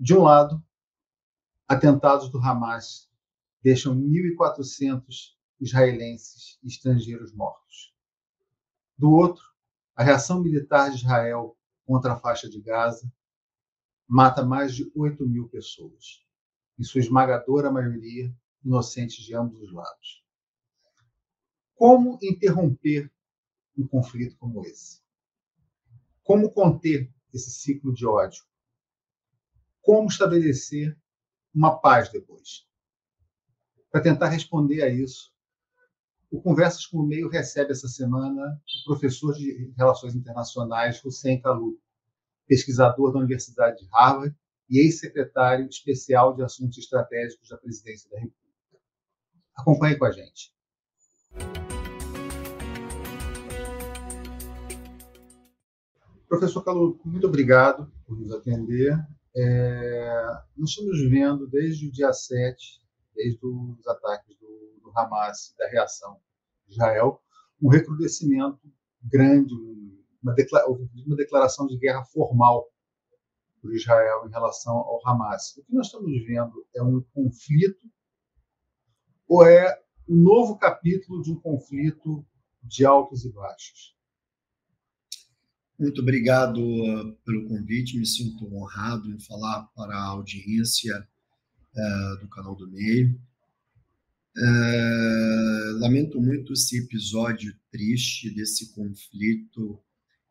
De um lado, atentados do Hamas deixam 1.400 israelenses e estrangeiros mortos. Do outro, a reação militar de Israel contra a faixa de Gaza mata mais de 8 mil pessoas, em sua esmagadora maioria inocentes de ambos os lados. Como interromper um conflito como esse? Como conter esse ciclo de ódio? Como estabelecer uma paz depois? Para tentar responder a isso, o Conversas com o Meio recebe essa semana o professor de Relações Internacionais, Hussein Kalu, pesquisador da Universidade de Harvard e ex-secretário especial de Assuntos Estratégicos da Presidência da República. Acompanhe com a gente. Professor Calu, muito obrigado por nos atender. É, nós estamos vendo desde o dia 7, desde os ataques do, do Hamas, da reação de Israel, um recrudescimento grande, uma, uma declaração de guerra formal por Israel em relação ao Hamas. O que nós estamos vendo é um conflito ou é um novo capítulo de um conflito de altos e baixos? Muito obrigado uh, pelo convite, me sinto honrado em falar para a audiência uh, do canal do Meio. Uh, lamento muito esse episódio triste desse conflito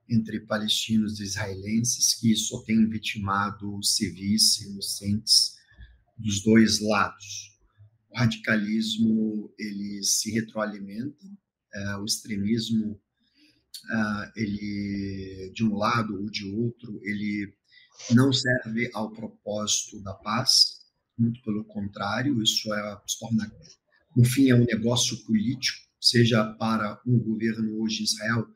entre palestinos e israelenses, que só tem vitimado civis inocentes dos dois lados. O radicalismo ele se retroalimenta, o extremismo uh, ele de um lado ou de outro, ele não serve ao propósito da paz, muito pelo contrário, isso é, se torna, no fim, é um negócio político, seja para um governo hoje Israel,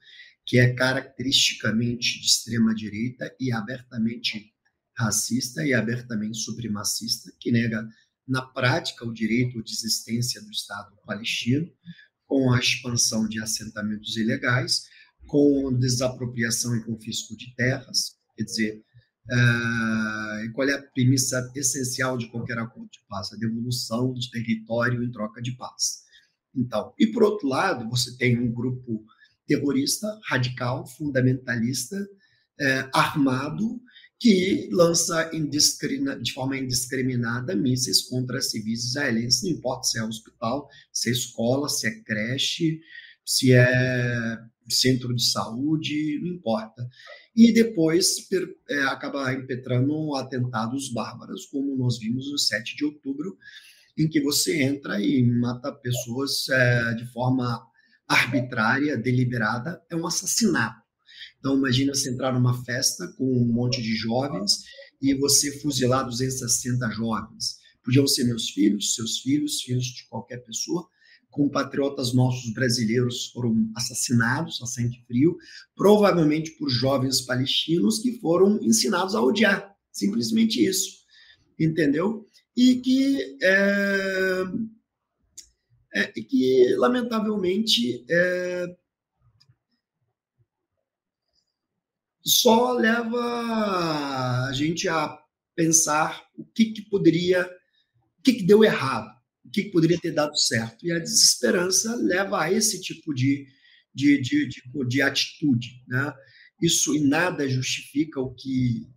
que é caracteristicamente de extrema direita e abertamente racista e abertamente supremacista, que nega na prática o direito de existência do Estado palestino, com a expansão de assentamentos ilegais, com desapropriação e confisco de terras, quer dizer, uh, qual é a premissa essencial de qualquer acordo de paz? A devolução de território em troca de paz. Então, e por outro lado, você tem um grupo terrorista, radical, fundamentalista, uh, armado, que lança de forma indiscriminada mísseis contra civis israelenses, não importa se é hospital, se é escola, se é creche, se é centro de saúde, não importa. E depois per, é, acaba impetrando atentados bárbaros, como nós vimos no 7 de outubro, em que você entra e mata pessoas é, de forma arbitrária, deliberada, é um assassinato. Então, imagina você entrar numa festa com um monte de jovens e você fuzilar 260 jovens. Podiam ser meus filhos, seus filhos, filhos de qualquer pessoa, compatriotas nossos brasileiros foram assassinados a sangue frio, provavelmente por jovens palestinos que foram ensinados a odiar, simplesmente isso, entendeu? E que, é, é, que lamentavelmente, é, só leva a gente a pensar o que, que poderia, o que, que deu errado que poderia ter dado certo. E a desesperança leva a esse tipo de, de, de, de, de atitude. Né? Isso em nada justifica o que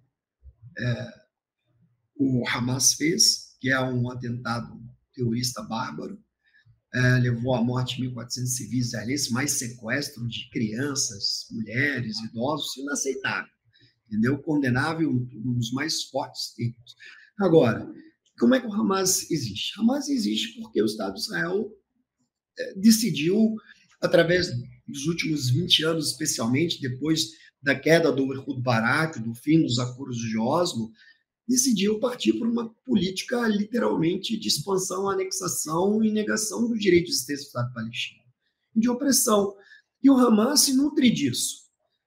é, o Hamas fez, que é um atentado terrorista bárbaro, é, levou à morte 1.400 civis israelenses, mais sequestro de crianças, mulheres, idosos, inaceitável. Entendeu? Condenável, um dos mais fortes termos. Agora, como é que o Hamas existe? Hamas existe porque o Estado de Israel é, decidiu, através dos últimos 20 anos, especialmente depois da queda do Ehud Barak, do fim dos acordos de Oslo, decidiu partir por uma política literalmente de expansão, anexação e negação do direito de existência do Estado palestino, de opressão. E o Hamas se nutre disso.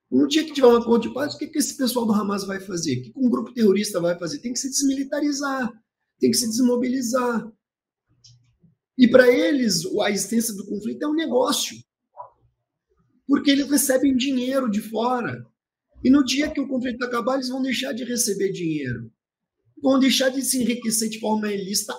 No dia que tiver um acordo de paz, o que, que esse pessoal do Hamas vai fazer? O que, que um grupo terrorista vai fazer? Tem que se desmilitarizar tem que se desmobilizar. E para eles, a existência do conflito é um negócio. Porque eles recebem dinheiro de fora. E no dia que o conflito acabar, eles vão deixar de receber dinheiro. vão deixar de se enriquecer de forma ilícita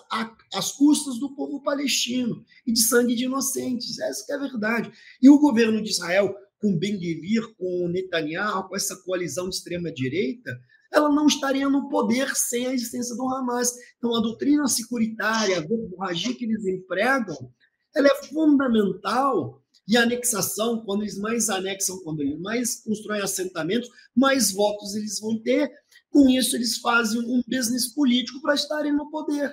às custas do povo palestino e de sangue de inocentes. Essa é a verdade. E o governo de Israel, com Ben-Gvir, com Netanyahu, com essa coalizão de extrema-direita, ela não estaria no poder sem a existência do Hamas. Então, a doutrina securitária, a verborragia que eles empregam, ela é fundamental e a anexação, quando eles mais anexam, quando eles mais constroem assentamentos, mais votos eles vão ter. Com isso, eles fazem um business político para estarem no poder.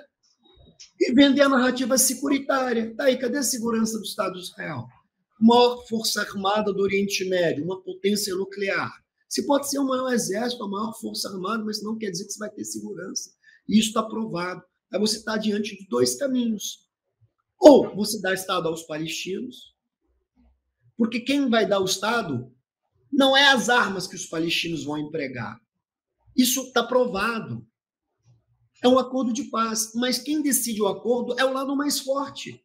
E vender a narrativa securitária. Daí, tá cadê a segurança do Estado de Israel? Maior força armada do Oriente Médio, uma potência nuclear. Se pode ser o maior exército, a maior força armada, mas não quer dizer que você vai ter segurança. E isso está provado. Aí você está diante de dois caminhos. Ou você dá Estado aos palestinos, porque quem vai dar o Estado não é as armas que os palestinos vão empregar. Isso está provado. É um acordo de paz. Mas quem decide o acordo é o lado mais forte.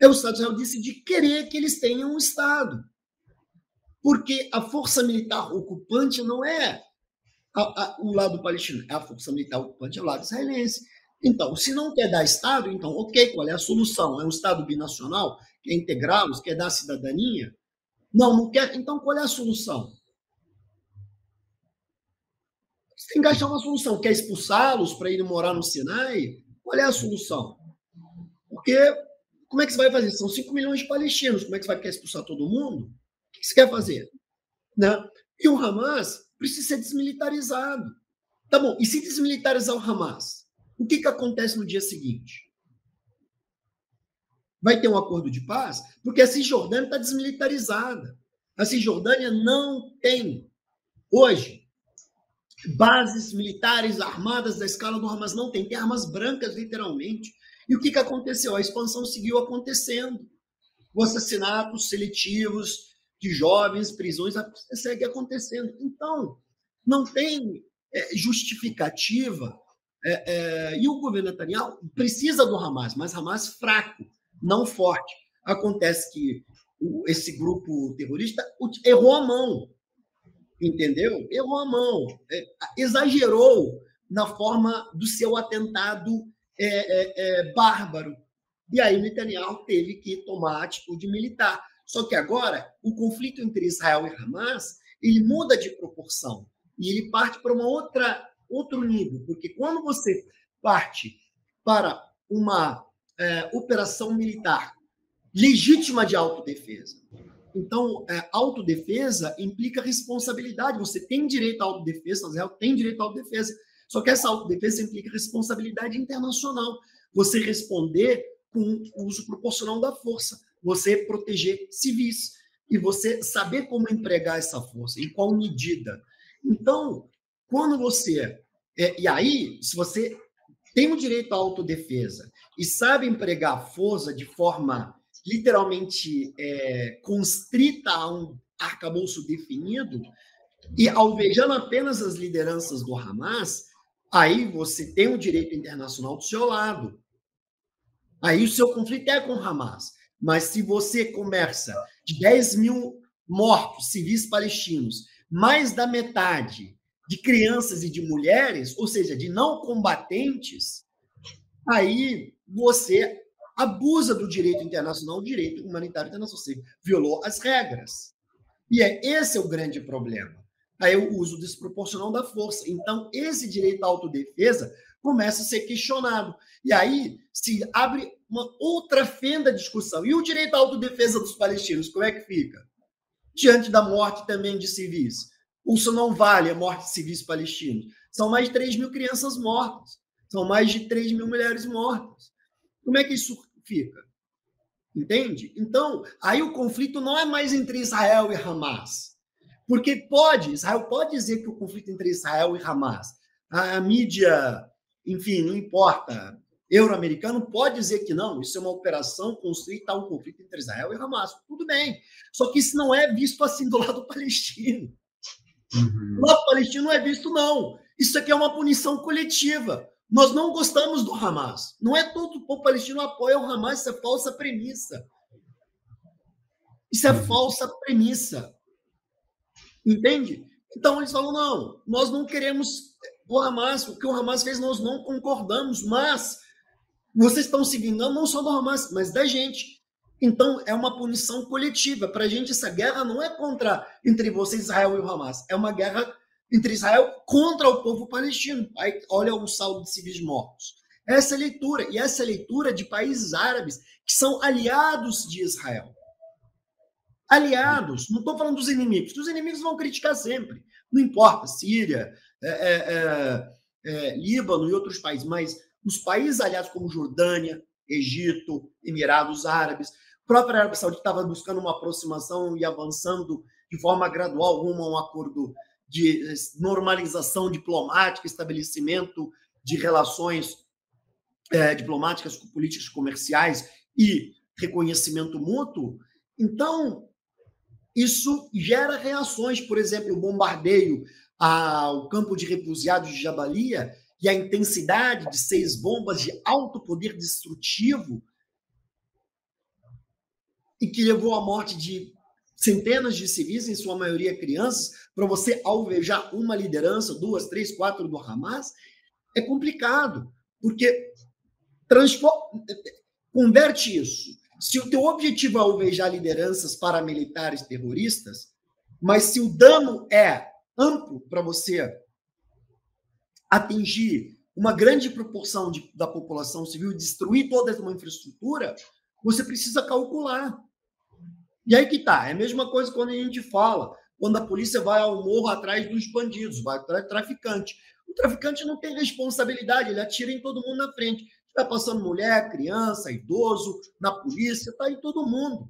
É o Estado de Israel decidir querer que eles tenham um Estado. Porque a força militar ocupante não é a, a, o lado palestino, é a força militar ocupante é o lado israelense. Então, se não quer dar Estado, então, ok, qual é a solução? É um Estado binacional? Quer integrá-los? Quer dar cidadania? Não, não quer. Então, qual é a solução? Você tem que achar uma solução. Quer expulsá-los para irem morar no Sinai? Qual é a solução? Porque como é que você vai fazer? São 5 milhões de palestinos. Como é que você vai querer expulsar todo mundo? Que você quer fazer? Né? E o Hamas precisa ser desmilitarizado. Tá bom, e se desmilitarizar o Hamas? O que, que acontece no dia seguinte? Vai ter um acordo de paz? Porque a Cisjordânia está desmilitarizada. A Cisjordânia não tem, hoje, bases militares armadas da escala do Hamas. Não tem, tem armas brancas, literalmente. E o que, que aconteceu? A expansão seguiu acontecendo. Os assassinatos seletivos de jovens, prisões, segue acontecendo. Então, não tem é, justificativa é, é, e o governo Netanyahu precisa do Hamas, mas Hamas fraco, não forte. Acontece que esse grupo terrorista errou a mão, entendeu? Errou a mão, exagerou na forma do seu atentado é, é, é, bárbaro. E aí Netanyahu teve que tomar atitude militar. Só que agora o conflito entre Israel e Hamas ele muda de proporção e ele parte para uma outra outro nível, porque quando você parte para uma é, operação militar legítima de autodefesa, então, é, autodefesa implica responsabilidade. Você tem direito à autodefesa, Israel tem direito à autodefesa. Só que essa autodefesa implica responsabilidade internacional. Você responder com o uso proporcional da força. Você proteger civis. E você saber como empregar essa força, em qual medida. Então, quando você. É, e aí, se você tem o direito à autodefesa e sabe empregar a força de forma literalmente é, constrita a um arcabouço definido, e alvejando apenas as lideranças do Hamas, aí você tem o direito internacional do seu lado. Aí o seu conflito é com o Hamas. Mas se você começa de 10 mil mortos civis palestinos, mais da metade de crianças e de mulheres, ou seja, de não combatentes, aí você abusa do direito internacional, do direito humanitário internacional, você violou as regras. E é esse é o grande problema. Aí o uso desproporcional da força. Então, esse direito à autodefesa começa a ser questionado. E aí se abre uma outra fenda de discussão. E o direito à autodefesa dos palestinos, como é que fica? Diante da morte também de civis. Isso não vale a morte de civis palestinos. São mais de 3 mil crianças mortas. São mais de 3 mil mulheres mortas. Como é que isso fica? Entende? Então, aí o conflito não é mais entre Israel e Hamas. Porque pode, Israel pode dizer que o conflito entre Israel e Hamas, a, a mídia, enfim, não importa, euro-americano pode dizer que não, isso é uma operação construída um conflito entre Israel e Hamas. Tudo bem. Só que isso não é visto assim do lado palestino. Uhum. O lado palestino não é visto, não. Isso aqui é uma punição coletiva. Nós não gostamos do Hamas. Não é todo o povo palestino apoia o Hamas, isso é falsa premissa. Isso é uhum. falsa premissa. Entende? Então eles falam: não, nós não queremos o Hamas, o que o Hamas fez, nós não concordamos, mas vocês estão seguindo não só do Hamas, mas da gente. Então, é uma punição coletiva. Para a gente, essa guerra não é contra entre você, Israel e o Hamas. É uma guerra entre Israel contra o povo palestino. Aí, olha o saldo de civis mortos. Essa é leitura. E essa é leitura de países árabes que são aliados de Israel. Aliados. Não estou falando dos inimigos. Os inimigos vão criticar sempre. Não importa, Síria, é, é, é, é Líbano e outros países. Mas os países aliados como Jordânia, Egito, Emirados Árabes, própria Arábia Saudita estava buscando uma aproximação e avançando de forma gradual rumo a um acordo de normalização diplomática, estabelecimento de relações é, diplomáticas, políticas comerciais e reconhecimento mútuo. Então, isso gera reações, por exemplo, o bombardeio ao campo de refugiados de Jabalia e a intensidade de seis bombas de alto poder destrutivo e que levou à morte de centenas de civis, em sua maioria crianças, para você alvejar uma liderança, duas, três, quatro do Hamas, é complicado, porque transforma, converte isso. Se o teu objetivo é alvejar lideranças paramilitares terroristas, mas se o dano é amplo para você atingir uma grande proporção de, da população civil destruir toda uma infraestrutura, você precisa calcular. E aí que tá. É a mesma coisa quando a gente fala, quando a polícia vai ao morro atrás dos bandidos, vai atrás do traficante. O traficante não tem responsabilidade, ele atira em todo mundo na frente. Está passando mulher, criança, idoso, na polícia, está em todo mundo.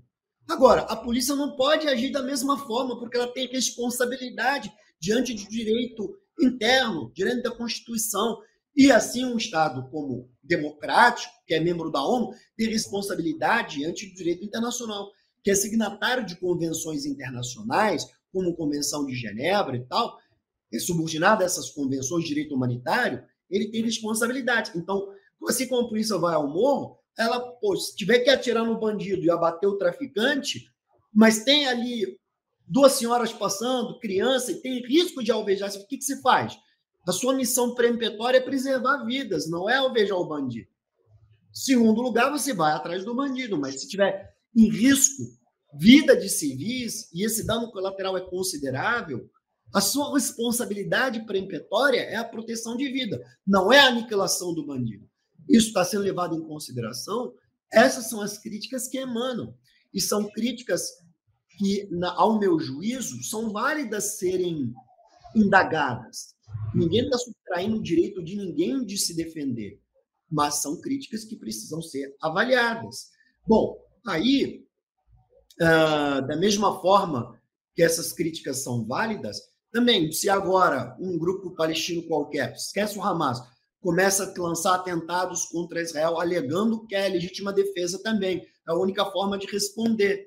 Agora, a polícia não pode agir da mesma forma, porque ela tem responsabilidade diante do direito interno, diante da Constituição. E assim, um Estado como democrático, que é membro da ONU, tem responsabilidade diante do direito internacional que é signatário de convenções internacionais, como a Convenção de Genebra e tal, é subordinado a essas convenções de direito humanitário, ele tem responsabilidade. Então, assim como a polícia vai ao morro, ela, pô, se tiver que atirar no bandido e abater o traficante, mas tem ali duas senhoras passando, criança, e tem risco de alvejar, o que, que se faz? A sua missão peremptória é preservar vidas, não é alvejar o bandido. Segundo lugar, você vai atrás do bandido, mas se tiver em risco vida de civis, e esse dano colateral é considerável, a sua responsabilidade peremptória é a proteção de vida, não é a aniquilação do bandido. Isso está sendo levado em consideração. Essas são as críticas que emanam. E são críticas que, ao meu juízo, são válidas serem indagadas. Ninguém está subtraindo o direito de ninguém de se defender, mas são críticas que precisam ser avaliadas. Bom, Aí, uh, da mesma forma que essas críticas são válidas, também, se agora um grupo palestino qualquer, esquece o Hamas, começa a lançar atentados contra Israel, alegando que é legítima defesa também, é a única forma de responder.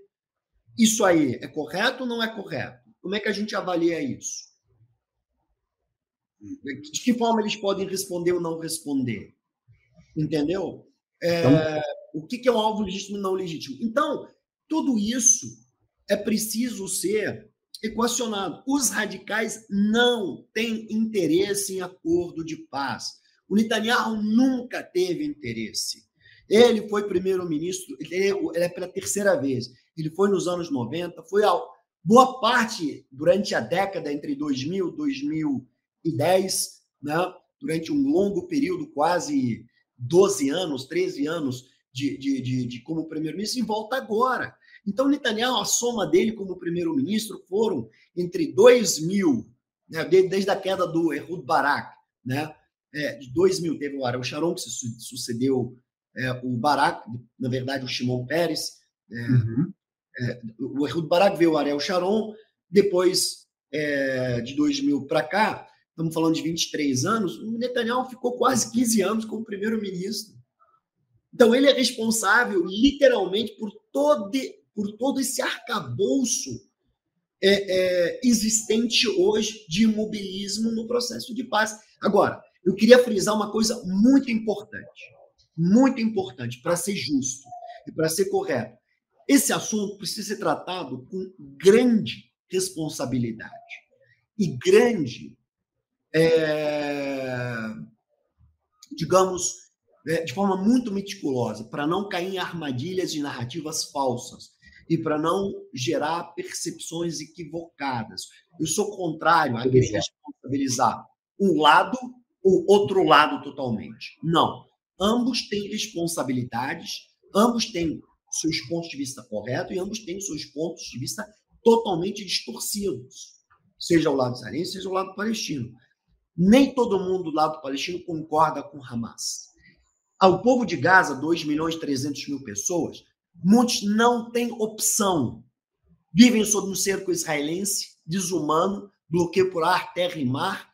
Isso aí é correto ou não é correto? Como é que a gente avalia isso? De que forma eles podem responder ou não responder? Entendeu? É, então... O que é um alvo legítimo e não legítimo? Então, tudo isso é preciso ser equacionado. Os radicais não têm interesse em acordo de paz. O Netanyahu nunca teve interesse. Ele foi primeiro-ministro, ele é pela terceira vez. Ele foi nos anos 90, foi a boa parte durante a década entre 2000 e 2010, né? durante um longo período, quase 12 anos, 13 anos, de, de, de, de como primeiro-ministro e volta agora. Então, Netanyahu, a soma dele como primeiro-ministro foram entre 2000, né, desde a queda do Ehud Barak, né, é, de 2000 teve o Ariel Sharon, que sucedeu é, o Barak, na verdade, o Shimon Peres. É, uhum. É, o Ehud Barak veio o Ariel Sharon, depois é, de 2000 para cá, estamos falando de 23 anos, o Netanyahu ficou quase 15 anos como primeiro-ministro. Então, ele é responsável, literalmente, por todo, por todo esse arcabouço é, é, existente hoje de imobilismo no processo de paz. Agora, eu queria frisar uma coisa muito importante, muito importante, para ser justo e para ser correto. Esse assunto precisa ser tratado com grande responsabilidade e grande é, digamos, é, de forma muito meticulosa, para não cair em armadilhas de narrativas falsas e para não gerar percepções equivocadas. Eu sou contrário a querer responsabilizar um lado ou outro lado totalmente. Não. Ambos têm responsabilidades, ambos têm seus pontos de vista corretos e ambos têm seus pontos de vista totalmente distorcidos, seja o lado israelense, seja o lado palestino. Nem todo mundo do lado palestino concorda com Hamas. Ao povo de Gaza, 2 milhões e 300 mil pessoas, muitos não têm opção. Vivem sob um cerco israelense, desumano, bloqueio por ar, terra e mar,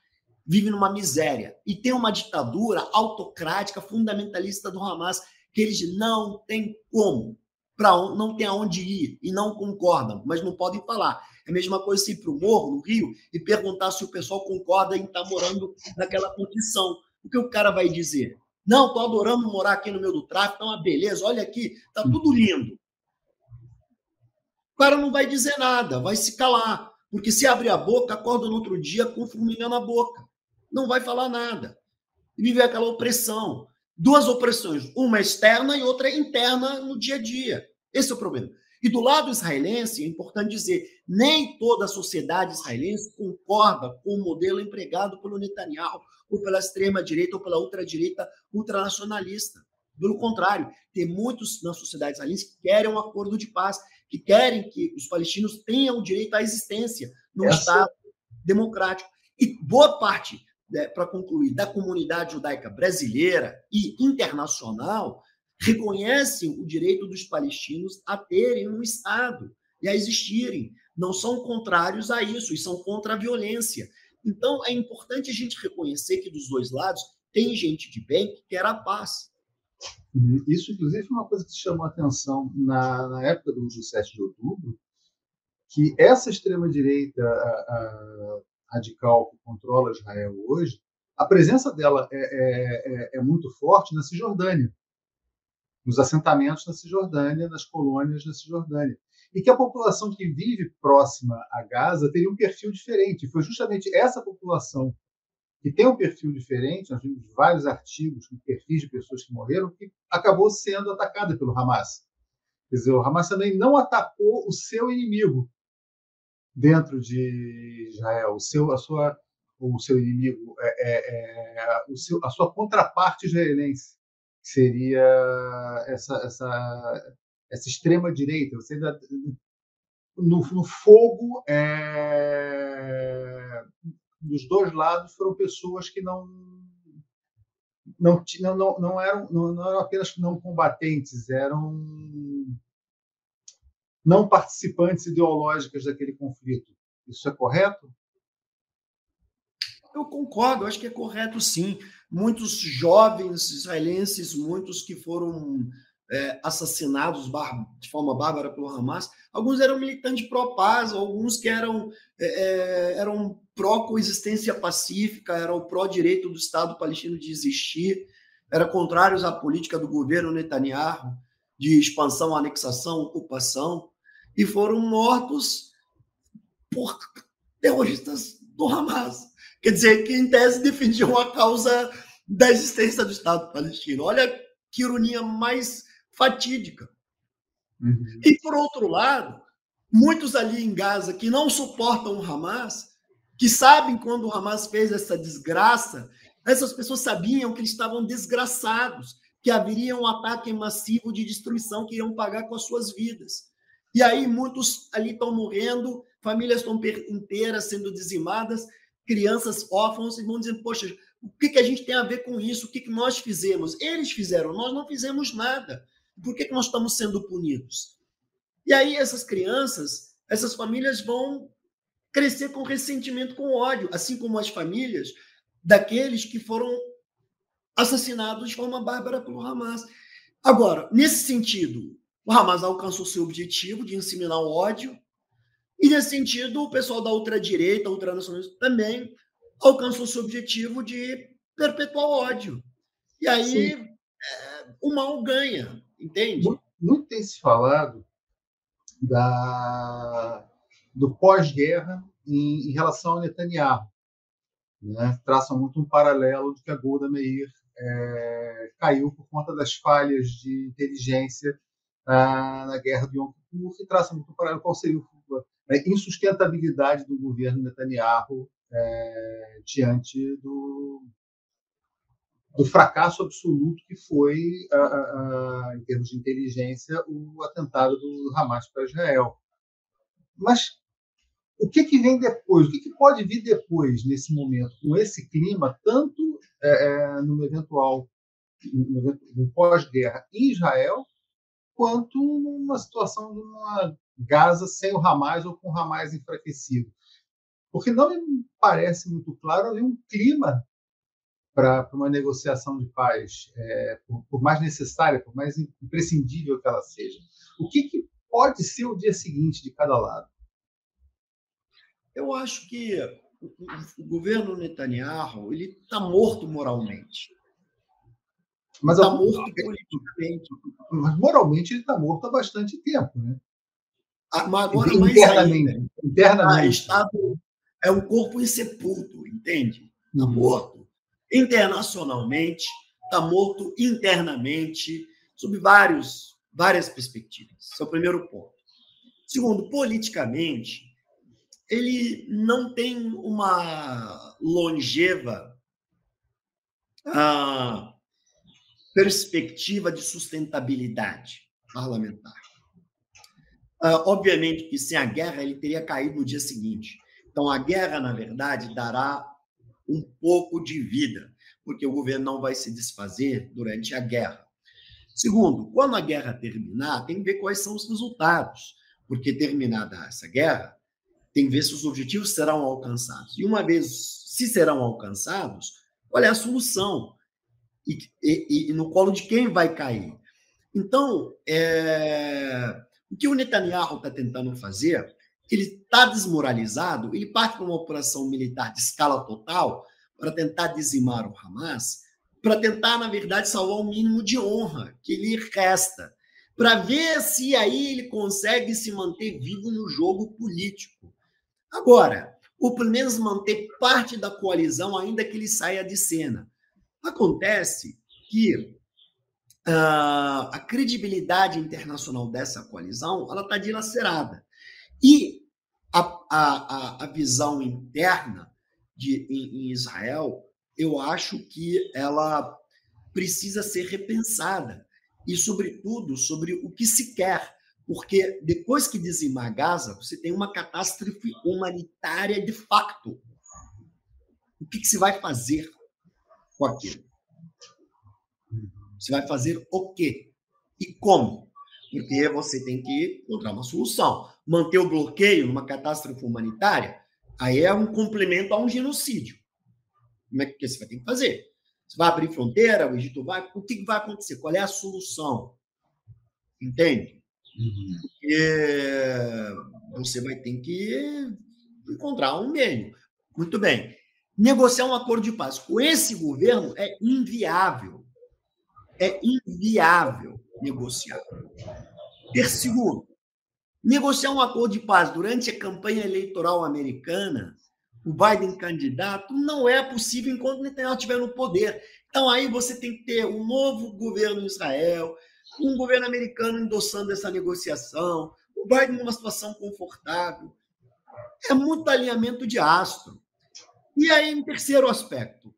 vivem numa miséria. E tem uma ditadura autocrática, fundamentalista do Hamas, que eles não têm como para não tem aonde ir e não concordam, mas não podem falar. É a mesma coisa se ir para o morro, no Rio, e perguntar se o pessoal concorda em estar tá morando naquela condição. O que o cara vai dizer? Não, estou adorando morar aqui no meio do tráfico, tá uma beleza, olha aqui, tá tudo lindo. O cara não vai dizer nada, vai se calar. Porque se abrir a boca, acorda no outro dia com formiga na boca. Não vai falar nada. E viver aquela opressão duas opressões, uma externa e outra interna no dia a dia. Esse é o problema. E do lado israelense, é importante dizer, nem toda a sociedade israelense concorda com o modelo empregado pelo Netanyahu, ou pela extrema-direita, ou pela ultradireita ultranacionalista. Pelo contrário, tem muitos na sociedade israelense que querem um acordo de paz, que querem que os palestinos tenham o direito à existência num Essa... Estado democrático. E boa parte né, para concluir, da comunidade judaica brasileira e internacional reconhecem o direito dos palestinos a terem um Estado e a existirem. Não são contrários a isso, e são contra a violência. Então, é importante a gente reconhecer que dos dois lados tem gente de bem que quer a paz. Uhum. Isso, inclusive, foi uma coisa que chamou a atenção na, na época do, do 7 de outubro, que essa extrema-direita radical que controla Israel hoje, a presença dela é, é, é, é muito forte na Cisjordânia, nos assentamentos na Cisjordânia, nas colônias na Cisjordânia. E que a população que vive próxima a Gaza teria um perfil diferente. Foi justamente essa população que tem um perfil diferente, nós vimos vários artigos com perfis de pessoas que morreram, que acabou sendo atacada pelo Hamas. Quer dizer, o Hamas também não atacou o seu inimigo, dentro de Israel, o seu, a sua, o seu inimigo, é, é, é, o seu, a sua contraparte israelense, seria essa, essa, essa extrema direita. Você ainda, no, no fogo é, dos dois lados foram pessoas que não não, não, não, eram, não, não eram apenas não combatentes, eram não participantes ideológicas daquele conflito. Isso é correto? Eu concordo, acho que é correto sim. Muitos jovens israelenses, muitos que foram é, assassinados de forma bárbara pelo Hamas, alguns eram militantes pró-paz, alguns que eram, é, é eram pró-coexistência pacífica, eram pró-direito do Estado palestino de existir, eram contrários à política do governo Netanyahu de expansão, anexação, ocupação e foram mortos por terroristas do Hamas. Quer dizer, que em tese defendiam a causa da existência do Estado palestino. Olha que ironia mais fatídica. Uhum. E, por outro lado, muitos ali em Gaza que não suportam o Hamas, que sabem quando o Hamas fez essa desgraça, essas pessoas sabiam que eles estavam desgraçados, que haveria um ataque massivo de destruição que iriam pagar com as suas vidas. E aí muitos ali estão morrendo, famílias estão inteiras sendo dizimadas, crianças órfãos, e vão dizer, poxa, o que, que a gente tem a ver com isso? O que, que nós fizemos? Eles fizeram, nós não fizemos nada. Por que, que nós estamos sendo punidos? E aí essas crianças, essas famílias vão crescer com ressentimento, com ódio, assim como as famílias daqueles que foram assassinados de forma bárbara pelo Hamas. Agora, nesse sentido, o Hamas alcançou seu objetivo de inseminar o ódio, e nesse sentido, o pessoal da ultradireita, ultranacionalista, também alcançou seu objetivo de perpetuar o ódio. E aí é, o mal ganha, entende? Muito, muito tem se falado da, do pós-guerra em, em, relação ao Netanyahu. né, traçam muito um paralelo de que a Golda Meir é, caiu por conta das falhas de inteligência ah, na guerra do Yom Kippur, e traçam muito paralelo qual seria a insustentabilidade do governo Netanyahu é, diante do, do fracasso absoluto que foi, a, a, a, em termos de inteligência, o atentado do Hamas para Israel. Mas o que, que vem depois? O que, que pode vir depois, nesse momento, com esse clima, tanto é, é no eventual no pós-guerra em Israel, quanto numa situação de uma Gaza sem o Hamas ou com o Hamas enfraquecido? Porque não me parece muito claro ali um clima para uma negociação de paz, é, por, por, mais necessária, por mais imprescindível que ela seja. O que, que pode ser o dia seguinte de cada lado? Eu acho que o, governo Netanyahu ele está morto moralmente. Mas está morto politicamente. Mas moralmente ele está morto há bastante tempo, né? Ah, mas agora internamente, ainda, internamente. Ah, estado, é um corpo insepulto, entende? Está uhum. morto. Internacionalmente, está morto internamente, sob vários, várias perspectivas. Esse é o primeiro ponto. Segundo, politicamente, ele não tem uma longeva ah, perspectiva de sustentabilidade parlamentar. Ah, obviamente que sem a guerra ele teria caído no dia seguinte. Então a guerra, na verdade, dará um pouco de vida, porque o governo não vai se desfazer durante a guerra. Segundo, quando a guerra terminar, tem que ver quais são os resultados, porque terminada essa guerra, tem que ver se os objetivos serão alcançados. E uma vez, se serão alcançados, qual é a solução? E, e, e no colo de quem vai cair? Então, é, o que o Netanyahu está tentando fazer, ele está desmoralizado, ele parte para uma operação militar de escala total para tentar dizimar o Hamas, para tentar, na verdade, salvar o mínimo de honra que lhe resta, para ver se aí ele consegue se manter vivo no jogo político. Agora, ou pelo menos manter parte da coalizão, ainda que ele saia de cena. Acontece que uh, a credibilidade internacional dessa coalizão ela está dilacerada. E a, a, a visão interna de, em, em Israel, eu acho que ela precisa ser repensada. E, sobretudo, sobre o que se quer porque depois que dizimar Gaza, você tem uma catástrofe humanitária de facto. O que, que se vai fazer com aquilo? Você vai fazer o quê? E como? Porque você tem que encontrar uma solução. Manter o bloqueio numa catástrofe humanitária, aí é um complemento a um genocídio. Como é que você vai ter que fazer? Você vai abrir fronteira, o Egito vai. O que vai acontecer? Qual é a solução? Entende? Uhum. Porque você vai ter que encontrar um meio. Muito bem. Negociar um acordo de paz com esse governo é inviável. É inviável negociar. Ter segundo, negociar um acordo de paz durante a campanha eleitoral americana, o Biden candidato, não é possível enquanto Netanyahu estiver no poder. Então aí você tem que ter um novo governo em Israel, um governo americano endossando essa negociação, o Biden numa situação confortável. É muito alinhamento de astro. E aí, em terceiro aspecto,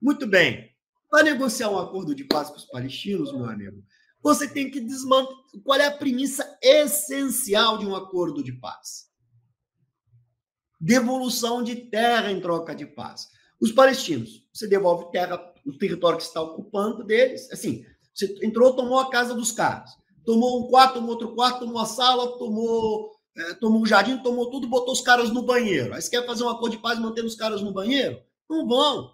muito bem, para negociar um acordo de paz com os palestinos, meu amigo, você tem que desmantelar. Qual é a premissa essencial de um acordo de paz? Devolução de terra em troca de paz. Os palestinos, você devolve terra, o território que está ocupando deles, assim, você entrou, tomou a casa dos caras. Tomou um quarto, tomou outro quarto, tomou a sala, tomou, é, tomou um jardim, tomou tudo, botou os caras no banheiro. Aí você quer fazer uma cor de paz mantendo os caras no banheiro? Não vão.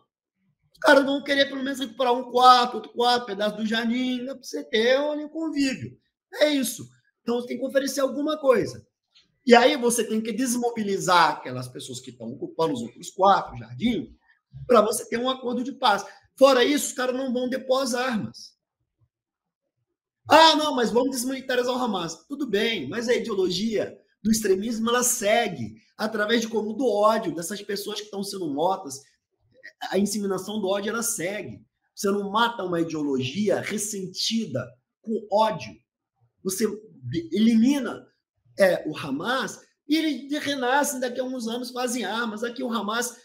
Os caras vão querer pelo menos recuperar um quarto, outro quarto, pedaço do jardim, para você ter um convívio. É isso. Então você tem que oferecer alguma coisa. E aí você tem que desmobilizar aquelas pessoas que estão ocupando os outros quartos, jardim, para você ter um acordo de paz. Fora isso, os caras não vão depor as armas. Ah, não, mas vamos desmilitarizar o Hamas. Tudo bem, mas a ideologia do extremismo ela segue através de como do ódio dessas pessoas que estão sendo mortas. a inseminação do ódio ela segue. Você não mata uma ideologia ressentida com ódio. Você elimina é, o Hamas e ele renasce daqui a uns anos, fazem armas. Aqui o Hamas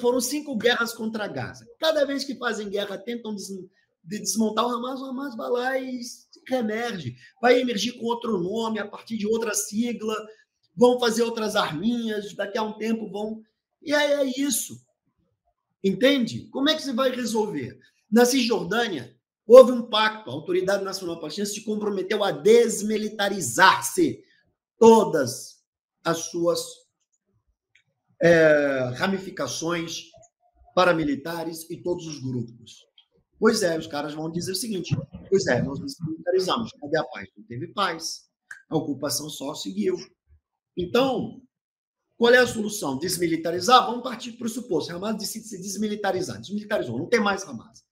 foram cinco guerras contra Gaza. Cada vez que fazem guerra, tentam des, de desmontar o Hamas, o Hamas vai lá e reemerge. Vai emergir com outro nome, a partir de outra sigla, vão fazer outras arminhas, daqui a um tempo vão. E aí é isso. Entende? Como é que você vai resolver? Na Cisjordânia, houve um pacto, a Autoridade Nacional Palestina se comprometeu a desmilitarizar-se todas as suas é, ramificações paramilitares e todos os grupos. Pois é, os caras vão dizer o seguinte: pois é, nós desmilitarizamos, cadê a paz? Não teve paz. A ocupação só seguiu. Então, qual é a solução? Desmilitarizar? Vamos partir para o suposto. Hamas decide se desmilitarizar. Desmilitarizou, não tem mais Hamas.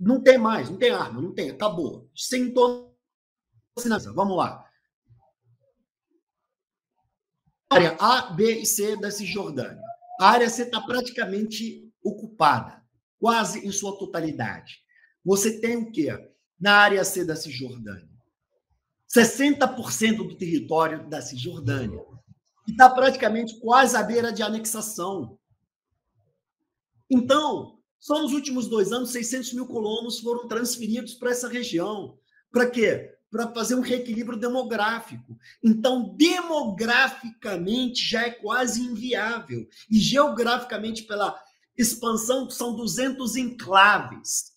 Não tem mais, não tem arma, não tem, acabou. Sentou. Vamos lá. Área A, B e C da Cisjordânia. A área C está praticamente ocupada, quase em sua totalidade. Você tem o quê? Na área C da Cisjordânia. 60% do território da Cisjordânia. Que está praticamente quase à beira de anexação. Então, só nos últimos dois anos, 600 mil colonos foram transferidos para essa região. Para quê? para fazer um reequilíbrio demográfico. Então, demograficamente já é quase inviável. E geograficamente, pela expansão, são 200 enclaves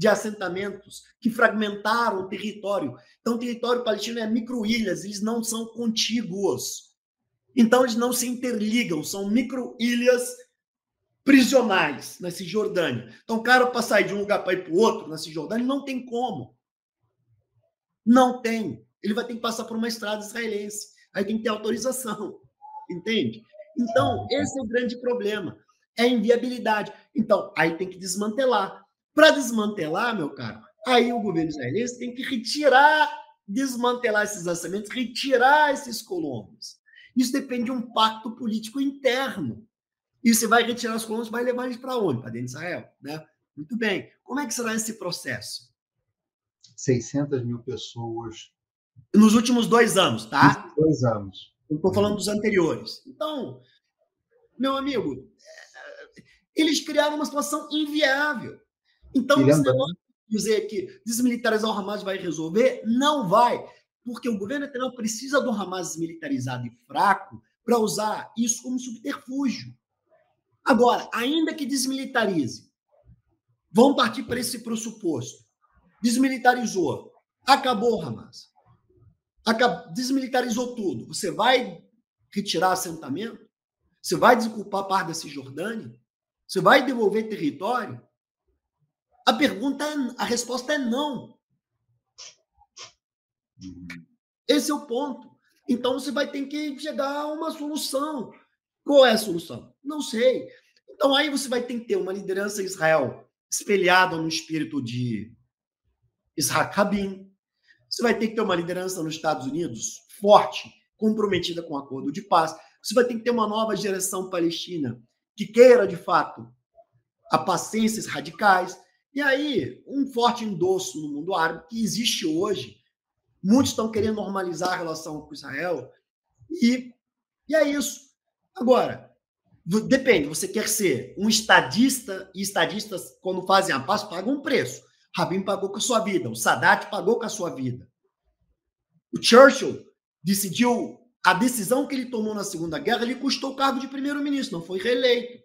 de assentamentos que fragmentaram o território. Então, o território palestino é micro-ilhas, eles não são contíguos. Então, eles não se interligam, são micro-ilhas prisionais na Cisjordânia. Então, o cara, para sair de um lugar para ir para o outro na Cisjordânia, não tem como. Não tem. Ele vai ter que passar por uma estrada israelense. Aí tem que ter autorização. Entende? Então, esse é o grande problema. É inviabilidade. Então, aí tem que desmantelar. Para desmantelar, meu caro, aí o governo israelense tem que retirar, desmantelar esses assentamentos, retirar esses colonos. Isso depende de um pacto político interno. E você vai retirar os colonos, vai levar eles para onde? Para dentro de Israel, né? Muito bem. Como é que será esse processo? 600 mil pessoas. Nos últimos dois anos, tá? Dois anos. Eu estou falando dos anteriores. Então, meu amigo, eles criaram uma situação inviável. Então, você pode dizer que desmilitarizar o Hamas vai resolver? Não vai, porque o governo netanyahu precisa do Hamas desmilitarizado e fraco para usar isso como subterfúgio. Agora, ainda que desmilitarize, vão partir para esse pressuposto desmilitarizou. Acabou o Hamas. Acab... Desmilitarizou tudo. Você vai retirar assentamento? Você vai desculpar parte da Cisjordânia? Você vai devolver território? A pergunta é, a resposta é não. Esse é o ponto. Então você vai ter que chegar a uma solução. Qual é a solução? Não sei. Então aí você vai ter que ter uma liderança em Israel espelhada no espírito de Isaac Rabin. Você vai ter que ter uma liderança nos Estados Unidos forte, comprometida com o acordo de paz. Você vai ter que ter uma nova geração palestina que queira, de fato, a paciências radicais. E aí, um forte endosso no mundo árabe que existe hoje. Muitos estão querendo normalizar a relação com Israel. E, e é isso. Agora, depende, você quer ser um estadista, e estadistas, quando fazem a paz, pagam um preço. Rabin pagou com a sua vida, o Sadat pagou com a sua vida. O Churchill decidiu, a decisão que ele tomou na Segunda Guerra lhe custou o cargo de primeiro-ministro, não foi reeleito.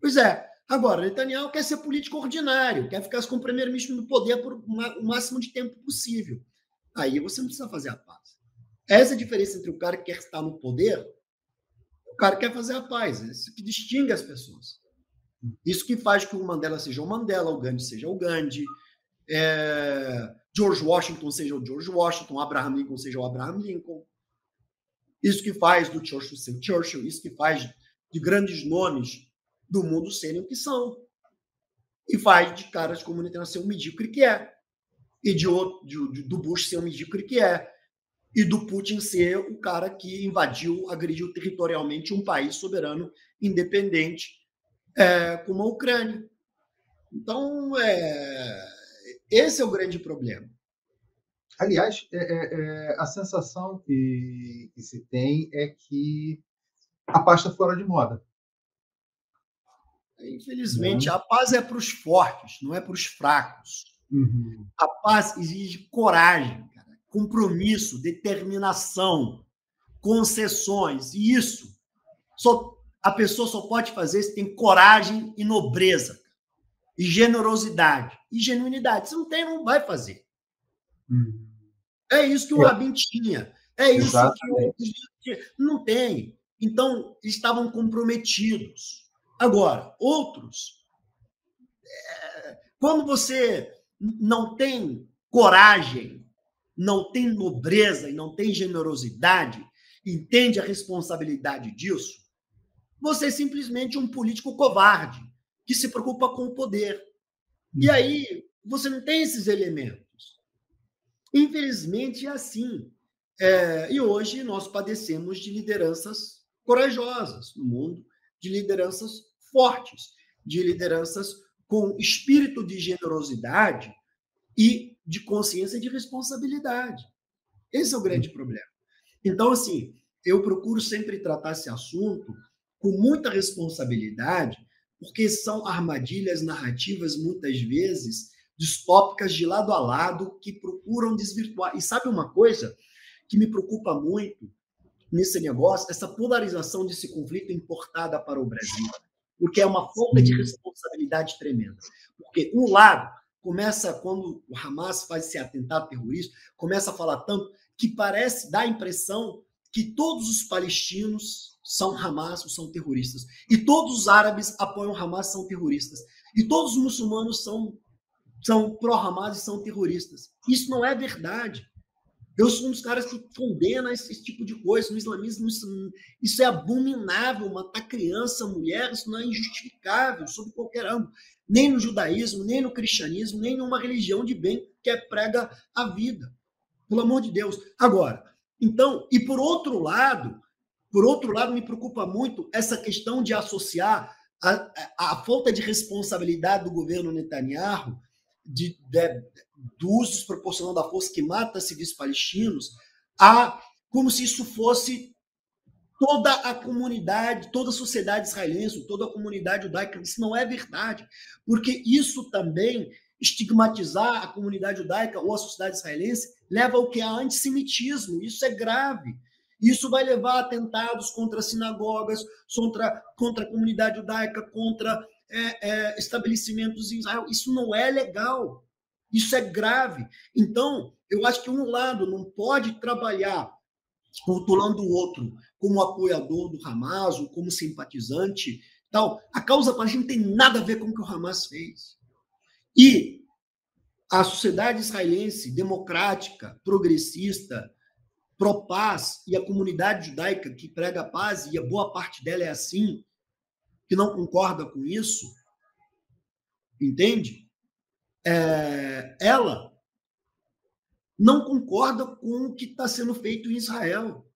Pois é, agora, Netanyahu quer ser político ordinário, quer ficar com o primeiro-ministro no poder por o máximo de tempo possível. Aí você não precisa fazer a paz. Essa é a diferença entre o cara que quer estar no poder o cara que quer fazer a paz. É isso que distingue as pessoas. Isso que faz que o Mandela seja o Mandela, o Gandhi seja o Gandhi, é, George Washington seja o George Washington, Abraham Lincoln seja o Abraham Lincoln. Isso que faz do Churchill ser Churchill, isso que faz de grandes nomes do mundo serem o que são. E faz de caras como Netanyahu ser um medíocre que é. E de, outro, de, do Bush ser um medíocre que é. E do Putin ser o cara que invadiu, agrediu territorialmente um país soberano independente é, como a Ucrânia. Então, é, esse é o grande problema. Aliás, é, é, é, a sensação que, que, se tem é que a paz está fora de moda. Infelizmente, uhum. a paz é para os fortes, não é para os fracos. Uhum. A paz exige coragem, cara, compromisso, determinação, concessões. E isso só, a pessoa só pode fazer se tem coragem e nobreza, e generosidade e genuinidade. Se não tem, não vai fazer. Uhum. É isso que o é. Rabin tinha. É isso Exatamente. que o não tem. Então, estavam comprometidos. Agora, outros, é, quando você não tem coragem, não tem nobreza e não tem generosidade, entende a responsabilidade disso, você é simplesmente um político covarde que se preocupa com o poder. E uhum. aí você não tem esses elementos. Infelizmente é assim. É, e hoje nós padecemos de lideranças corajosas no mundo, de lideranças fortes, de lideranças com espírito de generosidade e de consciência de responsabilidade. Esse é o grande problema. Então, assim, eu procuro sempre tratar esse assunto com muita responsabilidade, porque são armadilhas narrativas, muitas vezes, distópicas de lado a lado que procuram desvirtuar. E sabe uma coisa que me preocupa muito nesse negócio? Essa polarização desse conflito importada para o Brasil. Porque é uma falta de responsabilidade tremenda. Porque um lado começa, quando o Hamas faz esse atentado terrorista, começa a falar tanto que parece, dá a impressão que todos os palestinos são Hamas ou são terroristas. E todos os árabes apoiam Hamas são terroristas. E todos os muçulmanos são são pró-Hamas e são terroristas. Isso não é verdade. Eu sou um dos caras que condena esse, tipo de coisa. No islamismo, isso, isso, é abominável. Matar criança, mulher, isso não é injustificável, sob qualquer âmbito. Nem no judaísmo, nem no cristianismo, nem numa religião de bem que é prega a vida. Pelo amor de Deus. Agora, então, e por outro lado, por outro lado, me preocupa muito essa questão de associar a, a, a falta de responsabilidade do governo Netanyahu de, de, do uso desproporcional da força que mata civis palestinos, a como se isso fosse toda a comunidade, toda a sociedade israelense, toda a comunidade judaica. Isso não é verdade, porque isso também estigmatizar a comunidade judaica ou a sociedade israelense leva ao que é antissemitismo. Isso é grave. Isso vai levar a atentados contra sinagogas, contra, contra a comunidade judaica, contra é, é, estabelecimentos em Israel. Isso não é legal. Isso é grave. Então, eu acho que um lado não pode trabalhar rotulando o outro como apoiador do Hamas ou como simpatizante. Tal. A causa palestina não tem nada a ver com o que o Hamas fez. E a sociedade israelense democrática, progressista, pró-paz e a comunidade judaica que prega a paz, e a boa parte dela é assim, que não concorda com isso, entende? É, ela não concorda com o que está sendo feito em Israel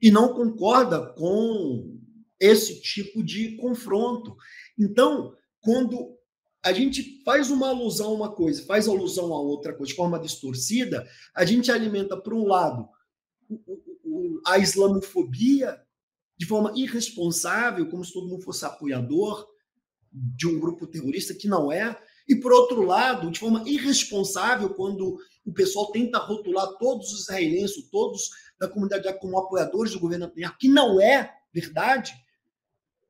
e não concorda com esse tipo de confronto. Então, quando a gente faz uma alusão a uma coisa, faz alusão a outra coisa de forma distorcida, a gente alimenta, por um lado, a islamofobia de forma irresponsável, como se todo mundo fosse apoiador de um grupo terrorista, que não é. E, por outro lado, de forma irresponsável, quando o pessoal tenta rotular todos os israelenses, todos da comunidade como apoiadores do governo Netanyahu, que não é verdade,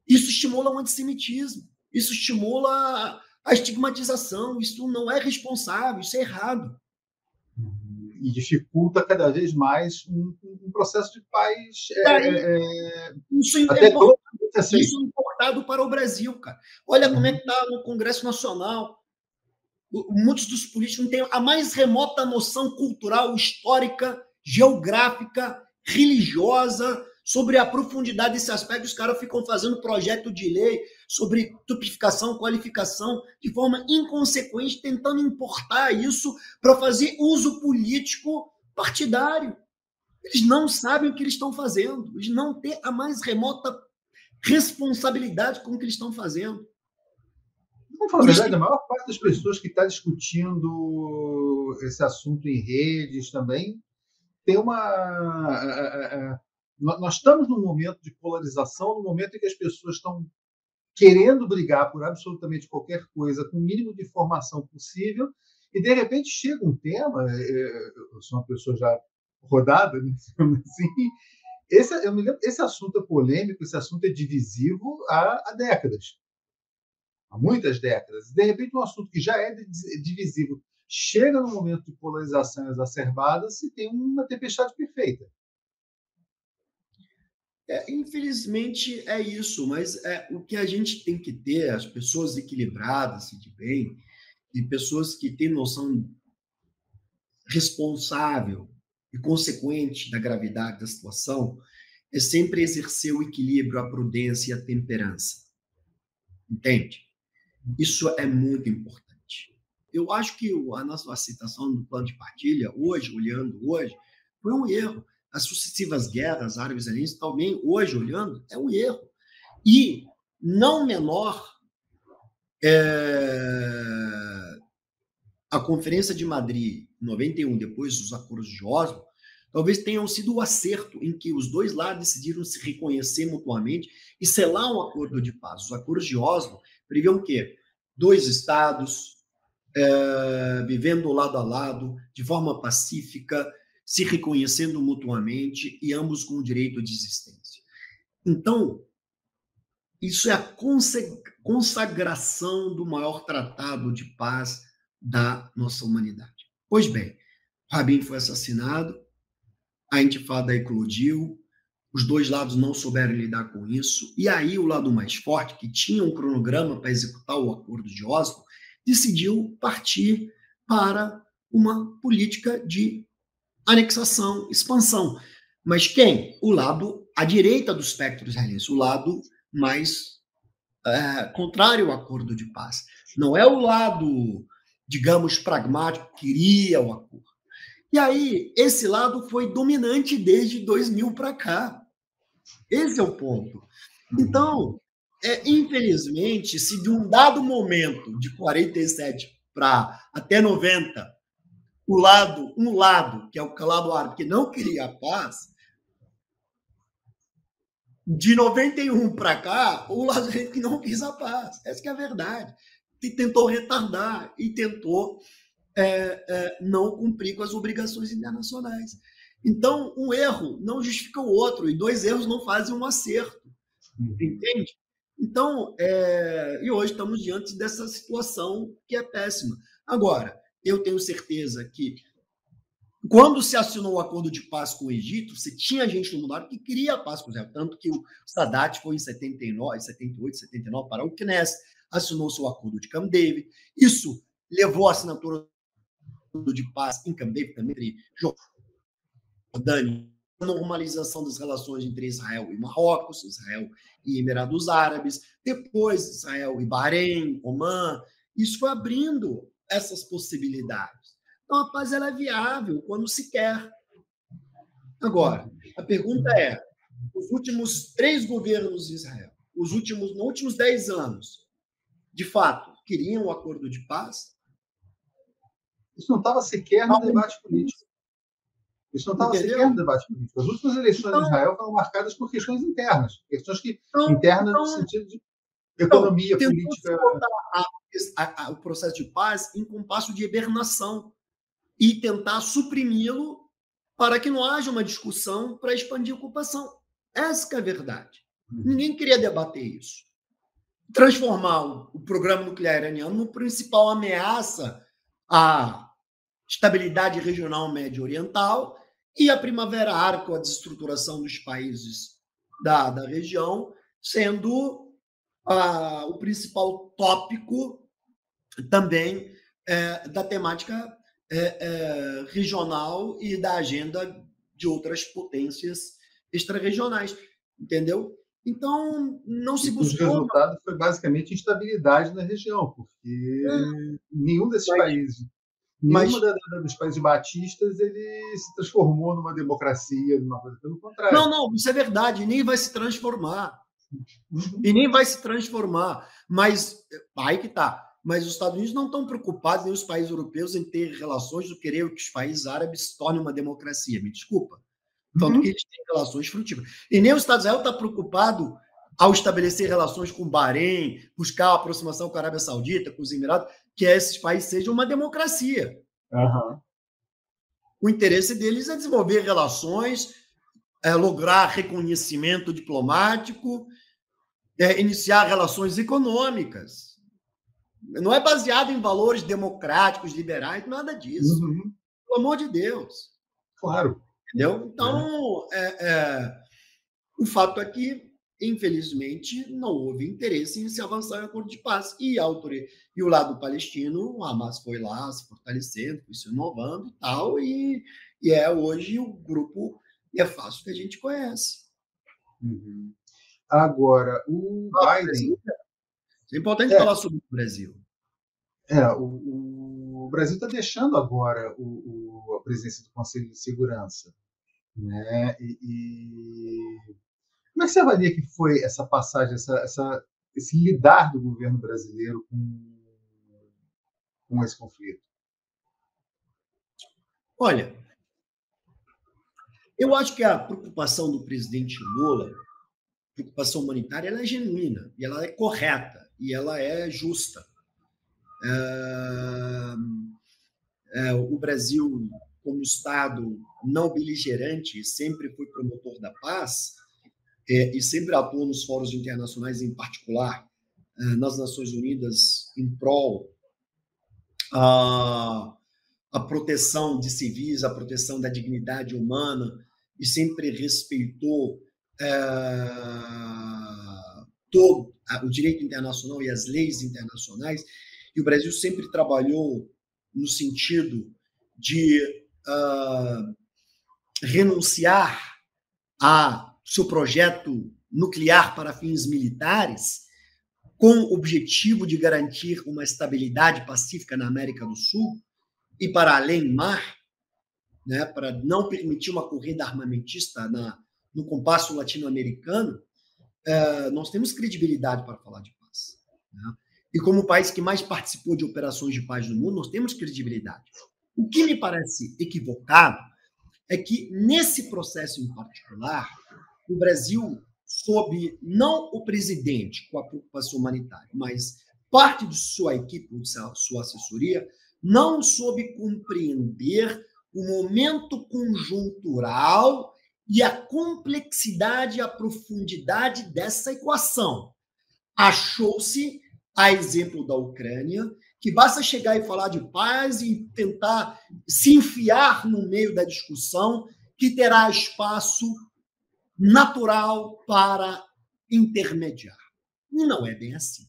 isso estimula o antissemitismo, isso estimula a estigmatização, isso não é responsável, isso é errado e dificulta cada vez mais um, um processo de paz. É, é, é isso, é até assim. isso é importado para o Brasil, cara. Olha como é que está no Congresso Nacional. Muitos dos políticos não têm a mais remota noção cultural, histórica, geográfica, religiosa sobre a profundidade desse aspecto, os caras ficam fazendo projeto de lei sobre tipificação, qualificação, de forma inconsequente, tentando importar isso para fazer uso político partidário. Eles não sabem o que eles estão fazendo, eles não têm a mais remota responsabilidade com o que eles estão fazendo. Vamos falar a verdade, a maior parte das pessoas que está discutindo esse assunto em redes também tem uma. Nós estamos num momento de polarização, num momento em que as pessoas estão querendo brigar por absolutamente qualquer coisa, com o mínimo de informação possível, e de repente chega um tema, é, é, eu sou uma pessoa já rodada, né, assim, esse, eu me lembro, esse assunto é polêmico, esse assunto é divisivo há, há décadas. Há muitas décadas. De repente, um assunto que já é divisivo chega no momento de polarização exacerbada se tem uma tempestade perfeita. É, infelizmente é isso, mas é, o que a gente tem que ter, as pessoas equilibradas e de bem, e pessoas que têm noção responsável e consequente da gravidade da situação, é sempre exercer o equilíbrio, a prudência e a temperança. Entende? Isso é muito importante. Eu acho que a nossa citação do plano de partilha, hoje, olhando hoje, foi um erro. As sucessivas guerras árabes-israelenses também, hoje, olhando, é um erro. E, não menor, é... a Conferência de Madrid, 91, depois dos acordos de Oslo, talvez tenham sido o acerto em que os dois lados decidiram se reconhecer mutuamente e selar um acordo de paz. Os acordos de Oslo previam o quê? Dois estados é, vivendo lado a lado, de forma pacífica, se reconhecendo mutuamente e ambos com o direito de existência. Então, isso é a consagração do maior tratado de paz da nossa humanidade. Pois bem, Rabin foi assassinado, a intifada eclodiu, os dois lados não souberam lidar com isso, e aí o lado mais forte, que tinha um cronograma para executar o acordo de Oslo, decidiu partir para uma política de anexação, expansão. Mas quem? O lado à direita do espectro israelense, o lado mais é, contrário ao acordo de paz. Não é o lado, digamos, pragmático que queria o acordo. E aí, esse lado foi dominante desde 2000 para cá. Esse é o ponto. Então, é, infelizmente, se de um dado momento, de 47 para até 90, o lado, um lado, que é o lado árabe, que não queria a paz, de 91 para cá, o lado que não quis a paz. Essa é a verdade. E tentou retardar e tentou é, é, não cumprir com as obrigações internacionais. Então, um erro não justifica o outro, e dois erros não fazem um acerto. Entende? Então, é, e hoje estamos diante dessa situação que é péssima. Agora, eu tenho certeza que quando se assinou o acordo de paz com o Egito, você tinha gente no mundo que queria a paz com Israel, tanto que o Sadat foi em 79, 78, 79 para o Knesset, assinou seu acordo de Camp David. Isso levou a assinatura de paz em Camp David também entre Jordânia normalização das relações entre Israel e Marrocos, Israel e Emirados Árabes, depois Israel e Bahrein, Oman. Isso foi abrindo essas possibilidades. Então, a paz ela é viável quando se quer. Agora, a pergunta é: os últimos três governos de Israel, os últimos, nos últimos dez anos, de fato, queriam um acordo de paz? Isso não estava sequer no debate político. Isso não estava sequer no debate político. As últimas eleições então, de Israel foram marcadas por questões internas, questões que, então, internas então, no sentido de economia, então, política. A, a, a, o processo de paz em compasso de hibernação e tentar suprimi-lo para que não haja uma discussão para expandir a ocupação. Essa é a verdade. Uhum. Ninguém queria debater isso. Transformar o, o programa nuclear iraniano no principal ameaça à estabilidade regional médio-oriental e a Primavera Árabe, com a desestruturação dos países da, da região, sendo ah, o principal tópico também é, da temática é, é, regional e da agenda de outras potências extra-regionais, entendeu? Então, não se buscou... O resultado foi basicamente instabilidade na região, porque é. nenhum desses Mas... países mas Nenhuma dos países batistas ele se transformou numa democracia, numa coisa pelo contrário. Não, não, isso é verdade, nem vai se transformar. E nem vai se transformar. Mas aí que tá. Mas os Estados Unidos não estão preocupados, nem os países europeus, em ter relações do querer que os países árabes se tornem uma democracia. Me desculpa. Tanto uhum. que eles têm relações frutíferas. E nem o Estado de Israel está preocupado ao estabelecer relações com o Bahrein, buscar a aproximação com a Arábia Saudita, com os Emirados, que esses países sejam uma democracia. Uhum. O interesse deles é desenvolver relações, é lograr reconhecimento diplomático, é iniciar relações econômicas. Não é baseado em valores democráticos, liberais, nada disso. Uhum. Pelo amor de Deus. Claro. Entendeu? Então, é. É, o fato é que, infelizmente, não houve interesse em se avançar em acordo de paz. E, a autoria, e o lado palestino, o Hamas foi lá se fortalecendo, foi se inovando e tal, e, e é hoje o grupo e é fácil que a gente conhece. Uhum. Agora, o ah, Biden. É importante é, falar sobre o Brasil. É, o, o Brasil está deixando agora o, o, a presença do Conselho de Segurança. Né? E, e, como é que você avalia que foi essa passagem, essa, essa, esse lidar do governo brasileiro com, com esse conflito? Olha, eu acho que a preocupação do presidente Lula, preocupação humanitária, ela é genuína, e ela é correta, e ela é justa. É, é, o Brasil, como Estado não beligerante, sempre foi promotor da paz, é, e sempre atuou nos fóruns internacionais, em particular é, nas Nações Unidas, em prol a, a proteção de civis, a proteção da dignidade humana, e sempre respeitou é, todo o direito internacional e as leis internacionais, e o Brasil sempre trabalhou no sentido de uh, renunciar a seu projeto nuclear para fins militares, com o objetivo de garantir uma estabilidade pacífica na América do Sul e para além mar, né, para não permitir uma corrida armamentista na, no compasso latino-americano, é, nós temos credibilidade para falar de paz. Né? E como o país que mais participou de operações de paz no mundo, nós temos credibilidade. O que me parece equivocado é que, nesse processo em particular, o Brasil, sob não o presidente com a preocupação humanitária, mas parte de sua equipe, de sua assessoria, não soube compreender o momento conjuntural e a complexidade e a profundidade dessa equação. Achou-se, a exemplo da Ucrânia, que basta chegar e falar de paz e tentar se enfiar no meio da discussão, que terá espaço natural para intermediar. Não é bem assim.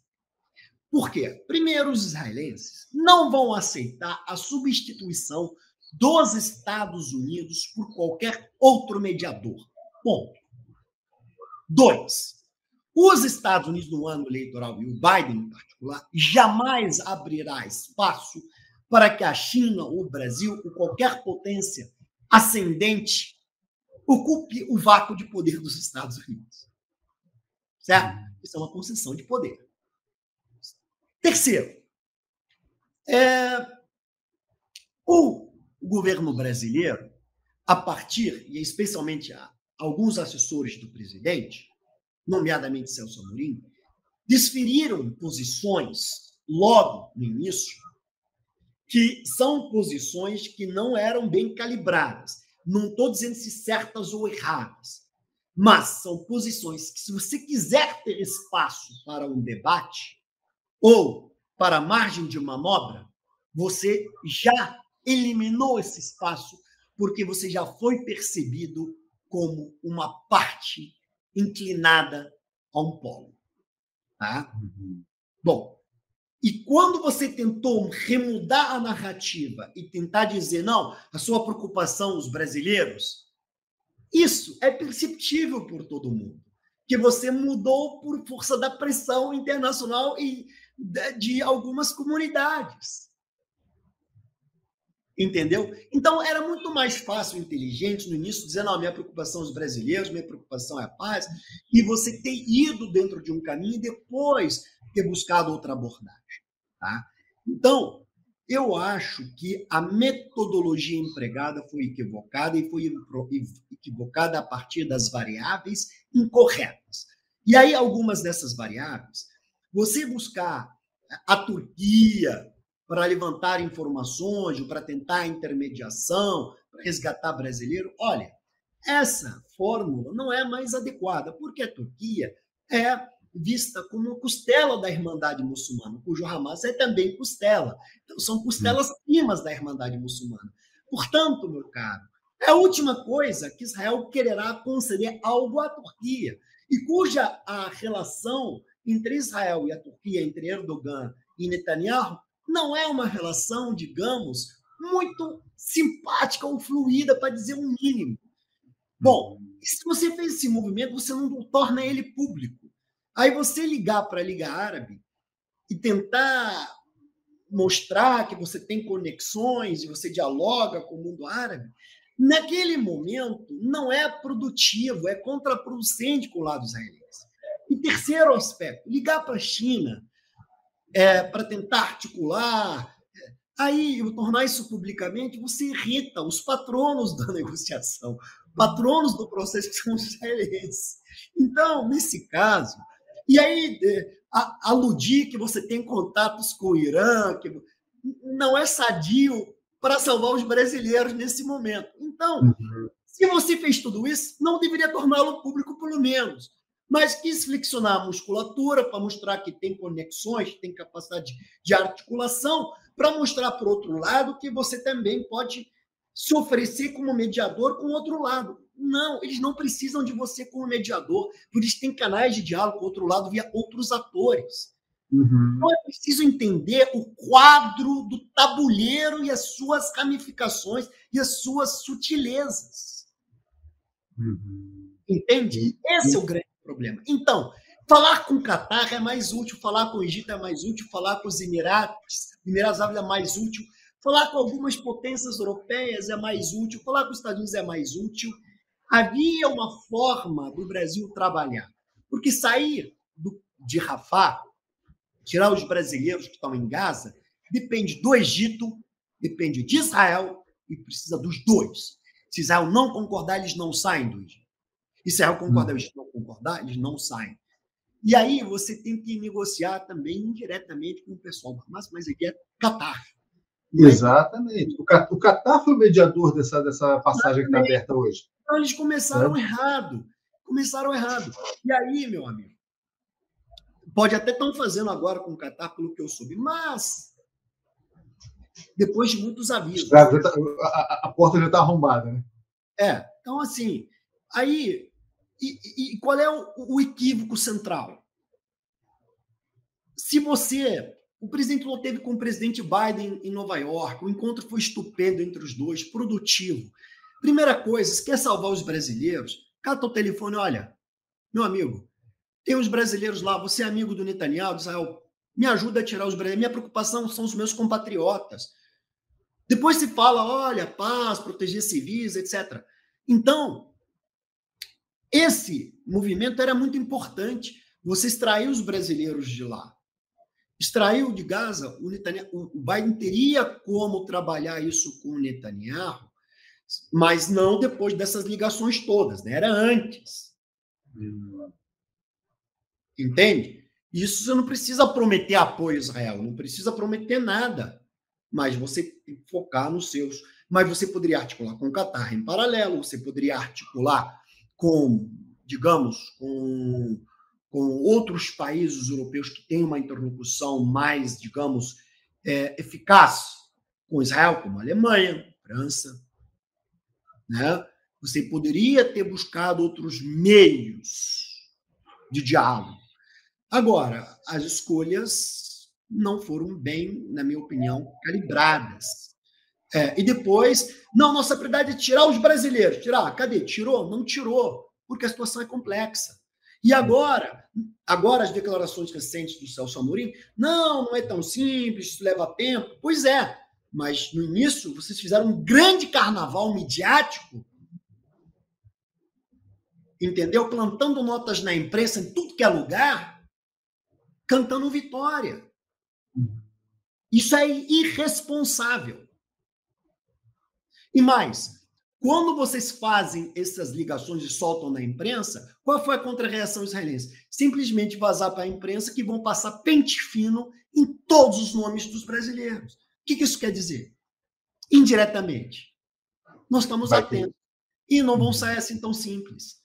Por quê? Primeiro, os israelenses não vão aceitar a substituição dos Estados Unidos por qualquer outro mediador. Ponto. Dois, os Estados Unidos no ano eleitoral, e o Biden em particular, jamais abrirá espaço para que a China, o Brasil, ou qualquer potência ascendente ocupe o vácuo de poder dos Estados Unidos. Certo? Isso é uma concessão de poder. Terceiro, é, o o governo brasileiro, a partir, e especialmente alguns assessores do presidente, nomeadamente Celso Amorim, desferiram posições logo no início que são posições que não eram bem calibradas. Não estou dizendo se certas ou erradas, mas são posições que, se você quiser ter espaço para um debate ou para margem de manobra, você já eliminou esse espaço porque você já foi percebido como uma parte inclinada a um polo. Tá? Uhum. Bom, e quando você tentou remudar a narrativa e tentar dizer, não, a sua preocupação, os brasileiros, isso é perceptível por todo mundo. Que você mudou por força da pressão internacional e de algumas comunidades. Entendeu? Então era muito mais fácil, inteligente, no início, dizer: não, minha preocupação são os brasileiros, minha preocupação é a paz, e você ter ido dentro de um caminho e depois ter buscado outra abordagem. Tá? Então, eu acho que a metodologia empregada foi equivocada e foi equivocada a partir das variáveis incorretas. E aí, algumas dessas variáveis, você buscar a Turquia, para levantar informações, para tentar intermediação, para resgatar brasileiro. Olha, essa fórmula não é mais adequada, porque a Turquia é vista como costela da Irmandade Muçulmana, cujo Hamas é também costela. Então, são costelas primas da Irmandade Muçulmana. Portanto, meu caro, é a última coisa que Israel quererá conceder algo à Turquia, e cuja a relação entre Israel e a Turquia, entre Erdogan e Netanyahu, não é uma relação, digamos, muito simpática ou fluida, para dizer o um mínimo. Bom, se você fez esse movimento, você não torna ele público. Aí você ligar para a Liga Árabe e tentar mostrar que você tem conexões e você dialoga com o mundo árabe, naquele momento não é produtivo, é contraproducente com o lado israelense. E terceiro aspecto, ligar para a China é, para tentar articular. Aí, tornar isso publicamente, você irrita os patronos da negociação, patronos do processo que são os israelenses. Então, nesse caso, e aí é, aludir que você tem contatos com o Irã, que não é sadio para salvar os brasileiros nesse momento. Então, uhum. se você fez tudo isso, não deveria torná-lo público, pelo menos mas quis flexionar a musculatura para mostrar que tem conexões, tem capacidade de articulação, para mostrar, por outro lado, que você também pode se oferecer como mediador com o outro lado. Não, eles não precisam de você como mediador, por isso tem canais de diálogo com o outro lado via outros atores. Uhum. Então é preciso entender o quadro do tabuleiro e as suas ramificações e as suas sutilezas. Uhum. Entende? Esse é o grande problema. Então, falar com o Catar é mais útil, falar com o Egito é mais útil, falar com os Emirados, Emirados Árabes é mais útil, falar com algumas potências europeias é mais útil, falar com os Estados Unidos é mais útil. Havia uma forma do Brasil trabalhar, porque sair do, de Rafah, tirar os brasileiros que estão em Gaza, depende do Egito, depende de Israel e precisa dos dois. Se Israel não concordar, eles não saem do Egito. E se Israel concordar, hum. eles não concordar, eles não saem. E aí você tem que negociar também indiretamente com o pessoal do Hamas, mas aqui é Qatar. É? Exatamente. O Qatar foi o mediador dessa, dessa passagem Exatamente. que está aberta hoje. Então eles começaram é. errado. Começaram errado. E aí, meu amigo, pode até estão fazendo agora com o Qatar, pelo que eu soube, mas depois de muitos avisos. Tá, a, a, porta já está arrombada, né? É. Então, assim, aí e, e qual é o, o equívoco central? Se você o presidente Lula teve com o presidente Biden em Nova York. O encontro foi estupendo entre os dois, produtivo. Primeira coisa, se quer salvar os brasileiros, cata o telefone, olha, meu amigo, tem uns brasileiros lá, você é amigo do Netanyahu, do Israel, me ajuda a tirar os brasileiros. Minha preocupação são os meus compatriotas. Depois se fala, olha, paz, proteger civis, etc. Então, esse movimento era muito importante. Você extraiu os brasileiros de lá. Extraiu de Gaza, o, Netanyahu, o Biden teria como trabalhar isso com o Netanyahu, mas não depois dessas ligações todas, né? era antes. Entende? Isso você não precisa prometer apoio a Israel, não precisa prometer nada, mas você tem que focar nos seus. Mas você poderia articular com o Qatar em paralelo, você poderia articular com, digamos, com, com outros países europeus que têm uma interlocução mais, digamos, é, eficaz com Israel, como a Alemanha, França, né? Você poderia ter buscado outros meios de diálogo. Agora, as escolhas não foram bem, na minha opinião, calibradas. É, e depois, não, nossa prioridade é tirar os brasileiros. Tirar, cadê? Tirou? Não tirou, porque a situação é complexa. E agora, agora as declarações recentes do Celso Amorim, não, não é tão simples, isso leva tempo. Pois é, mas no início vocês fizeram um grande carnaval midiático, entendeu? Plantando notas na imprensa em tudo que é lugar, cantando vitória. Isso é irresponsável. E mais, quando vocês fazem essas ligações e soltam na imprensa, qual foi a contra-reação israelense? Simplesmente vazar para a imprensa que vão passar pente fino em todos os nomes dos brasileiros. O que, que isso quer dizer? Indiretamente. Nós estamos Vai atentos. Ter. E não vão sair assim tão simples.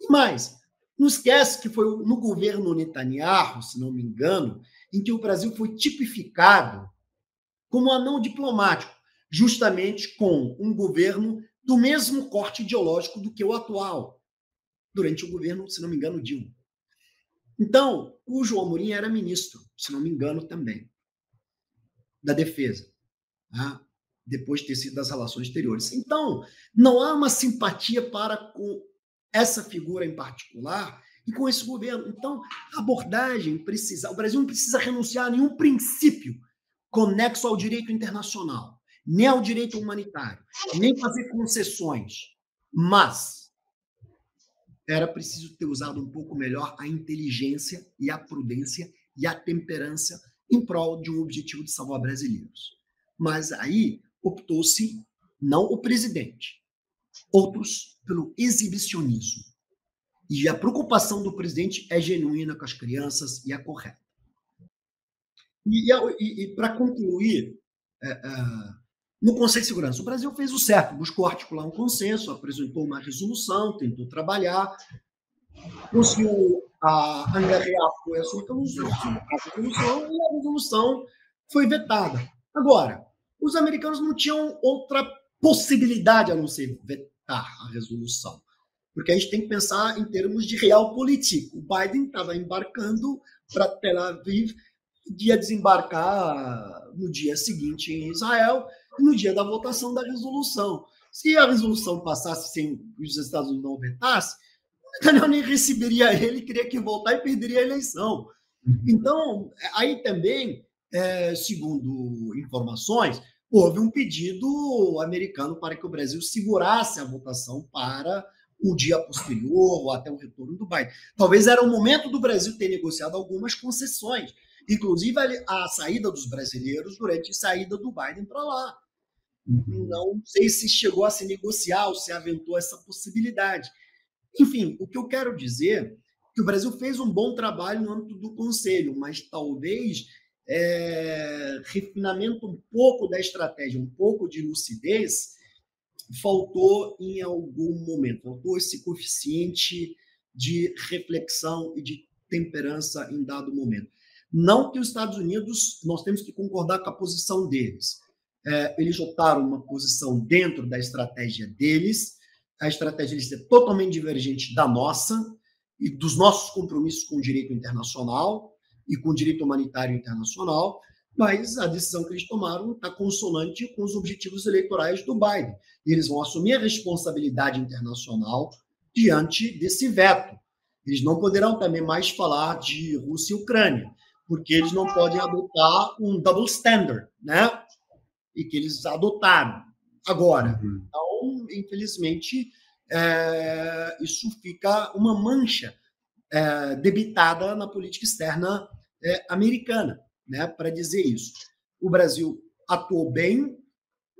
E mais, não esquece que foi no governo Netanyahu, se não me engano, em que o Brasil foi tipificado como anão diplomático, justamente com um governo do mesmo corte ideológico do que o atual, durante o governo, se não me engano, Dilma. Então, o João Amorim era ministro, se não me engano, também, da Defesa, tá? depois de ter sido das Relações Exteriores. Então, não há uma simpatia para com essa figura em particular e com esse governo. Então, a abordagem precisa. O Brasil não precisa renunciar a nenhum princípio conexo ao direito internacional, nem ao direito humanitário, nem fazer concessões. Mas era preciso ter usado um pouco melhor a inteligência e a prudência e a temperança em prol de um objetivo de salvar brasileiros. Mas aí optou-se não o presidente, outros pelo exibicionismo. E a preocupação do presidente é genuína com as crianças e é correta. E, e, e para concluir, é, é, no Conselho de Segurança, o Brasil fez o certo, buscou articular um consenso, apresentou uma resolução, tentou trabalhar, conseguiu a angariar apoio à resolução, e a resolução foi vetada. Agora, os americanos não tinham outra possibilidade a não ser vetar a resolução. Porque a gente tem que pensar em termos de real político. O Biden estava embarcando para Tel Aviv, ia desembarcar no dia seguinte em Israel, no dia da votação da resolução. Se a resolução passasse sem os Estados Unidos não vetassem, o Netanyahu nem receberia ele, queria que voltar e perderia a eleição. Uhum. Então, aí também, é, segundo informações, houve um pedido americano para que o Brasil segurasse a votação para um dia posterior ou até o retorno do Biden. Talvez era o momento do Brasil ter negociado algumas concessões, inclusive a, a saída dos brasileiros durante a saída do Biden para lá. Uhum. Não sei se chegou a se negociar ou se aventou essa possibilidade. Enfim, o que eu quero dizer é que o Brasil fez um bom trabalho no âmbito do Conselho, mas talvez é, refinamento um pouco da estratégia, um pouco de lucidez, faltou em algum momento, faltou esse coeficiente de reflexão e de temperança em dado momento. Não que os Estados Unidos, nós temos que concordar com a posição deles. É, eles optaram uma posição dentro da estratégia deles, a estratégia deles é totalmente divergente da nossa e dos nossos compromissos com o direito internacional e com o direito humanitário internacional, mas a decisão que eles tomaram está consonante com os objetivos eleitorais do Biden. E eles vão assumir a responsabilidade internacional diante desse veto. Eles não poderão também mais falar de Rússia e Ucrânia, porque eles não podem adotar um double standard, né? E que eles adotaram agora. Uhum. Então, infelizmente, é, isso fica uma mancha é, debitada na política externa é, americana né, para dizer isso. O Brasil atuou bem,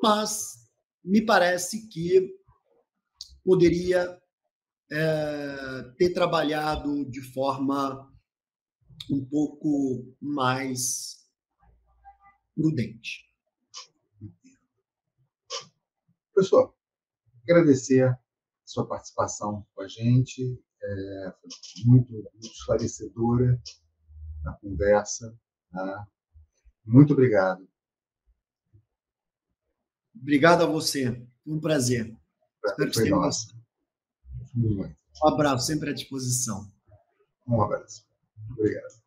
mas me parece que poderia é, ter trabalhado de forma um pouco mais prudente. Professor, agradecer a sua participação com a gente, é, foi muito, muito esclarecedora a conversa. Tá? Muito obrigado. Obrigado a você. Um prazer. Espero que tenha Um abraço, sempre à disposição. Um abraço. Obrigado.